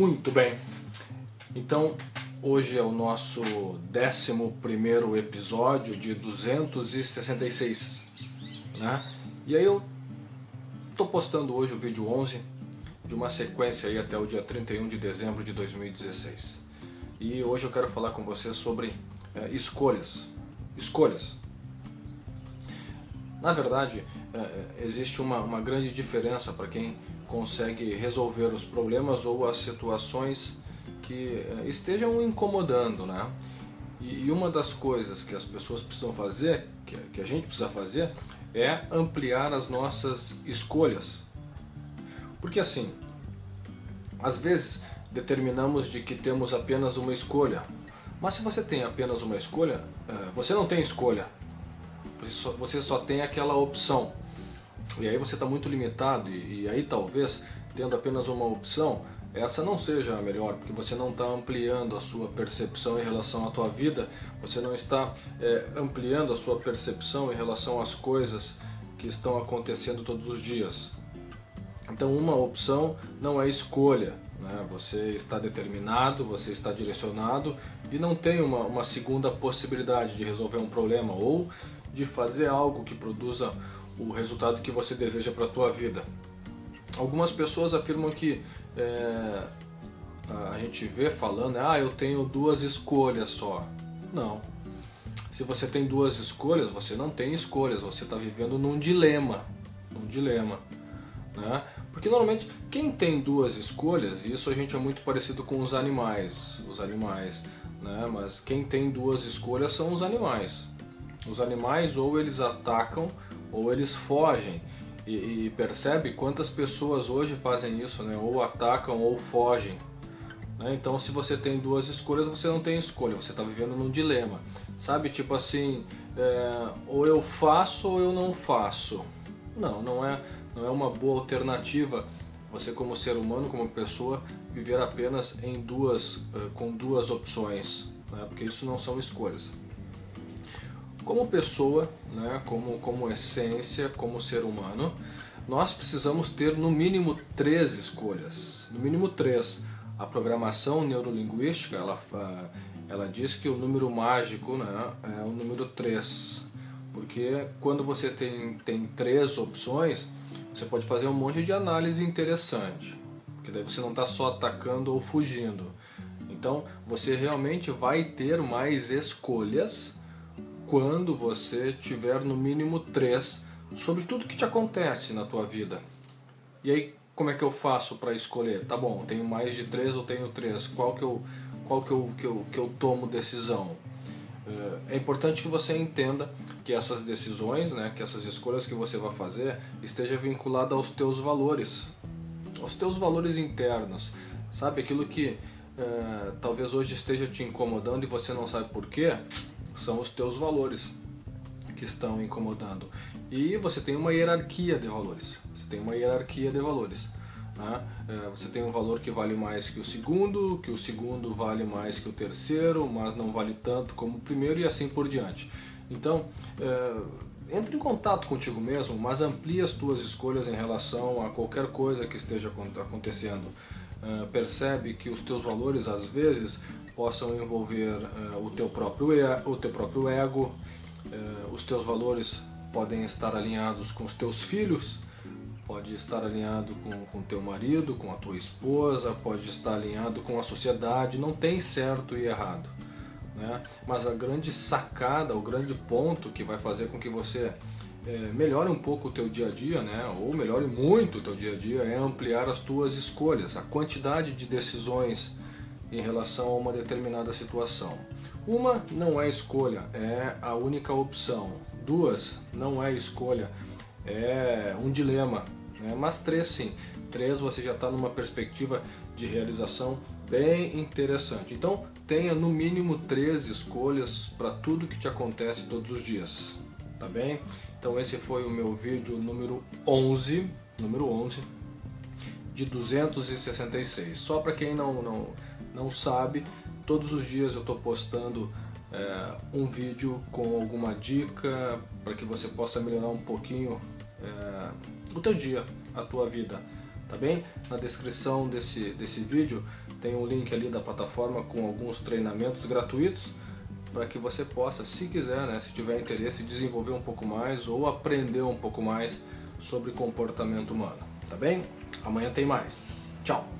Muito bem. Então, hoje é o nosso 11 episódio de 266. Né? E aí eu estou postando hoje o vídeo 11 de uma sequência aí até o dia 31 de dezembro de 2016. E hoje eu quero falar com você sobre é, escolhas. Escolhas. Na verdade, é, existe uma, uma grande diferença para quem consegue resolver os problemas ou as situações que eh, estejam incomodando, né? E uma das coisas que as pessoas precisam fazer, que a gente precisa fazer, é ampliar as nossas escolhas. Porque assim, às vezes determinamos de que temos apenas uma escolha, mas se você tem apenas uma escolha, eh, você não tem escolha, você só tem aquela opção. E aí você está muito limitado, e, e aí talvez, tendo apenas uma opção, essa não seja a melhor, porque você não está ampliando a sua percepção em relação à tua vida, você não está é, ampliando a sua percepção em relação às coisas que estão acontecendo todos os dias. Então, uma opção não é escolha, né? você está determinado, você está direcionado e não tem uma, uma segunda possibilidade de resolver um problema ou de fazer algo que produza o resultado que você deseja para a tua vida. Algumas pessoas afirmam que é, a gente vê falando, ah, eu tenho duas escolhas só. Não. Se você tem duas escolhas, você não tem escolhas, você está vivendo num dilema. Num dilema. Né? Porque normalmente quem tem duas escolhas, isso a gente é muito parecido com os animais, os animais, né? Mas quem tem duas escolhas são os animais. Os animais ou eles atacam ou eles fogem. E, e, percebe quantas pessoas hoje fazem isso, né? ou atacam ou fogem. Né? Então, se você tem duas escolhas, você não tem escolha, você está vivendo num dilema. Sabe, tipo assim, é, ou eu faço ou eu não faço. Não, não é, não é uma boa alternativa você como ser humano, como pessoa, viver apenas em duas, uh, com duas opções, né? porque isso não são escolhas. Como pessoa, né, como, como essência, como ser humano, nós precisamos ter no mínimo três escolhas. No mínimo três. A programação neurolinguística, ela, ela diz que o número mágico né, é o número 3. Porque quando você tem, tem três opções, você pode fazer um monte de análise interessante. Porque daí você não está só atacando ou fugindo. Então você realmente vai ter mais escolhas quando você tiver no mínimo três sobre tudo que te acontece na tua vida. E aí, como é que eu faço para escolher? Tá bom, tenho mais de três ou tenho três? Qual que eu, qual que eu, que eu, que eu tomo decisão? É importante que você entenda que essas decisões, né, que essas escolhas que você vai fazer, esteja vinculada aos teus valores, aos teus valores internos, sabe aquilo que é, talvez hoje esteja te incomodando e você não sabe por quê são os teus valores que estão incomodando. E você tem uma hierarquia de valores. Você tem uma hierarquia de valores. Né? É, você tem um valor que vale mais que o segundo, que o segundo vale mais que o terceiro, mas não vale tanto como o primeiro e assim por diante. Então, é, entre em contato contigo mesmo, mas amplie as tuas escolhas em relação a qualquer coisa que esteja acontecendo. É, percebe que os teus valores às vezes possam envolver uh, o, teu próprio o teu próprio ego, uh, os teus valores podem estar alinhados com os teus filhos, pode estar alinhado com o teu marido, com a tua esposa, pode estar alinhado com a sociedade, não tem certo e errado. Né? Mas a grande sacada, o grande ponto que vai fazer com que você é, melhore um pouco o teu dia a dia, né? ou melhore muito o teu dia a dia, é ampliar as tuas escolhas, a quantidade de decisões em relação a uma determinada situação. Uma não é escolha, é a única opção. Duas não é escolha, é um dilema. Né? Mas três sim. Três você já está numa perspectiva de realização bem interessante. Então tenha no mínimo três escolhas para tudo que te acontece todos os dias. Tá bem? Então esse foi o meu vídeo número 11, número 11 de 266. Só para quem não, não não sabe, todos os dias eu estou postando é, um vídeo com alguma dica para que você possa melhorar um pouquinho é, o teu dia, a tua vida. tá bem? Na descrição desse, desse vídeo tem um link ali da plataforma com alguns treinamentos gratuitos para que você possa, se quiser, né, se tiver interesse, desenvolver um pouco mais ou aprender um pouco mais sobre comportamento humano, tá bem? Amanhã tem mais. Tchau!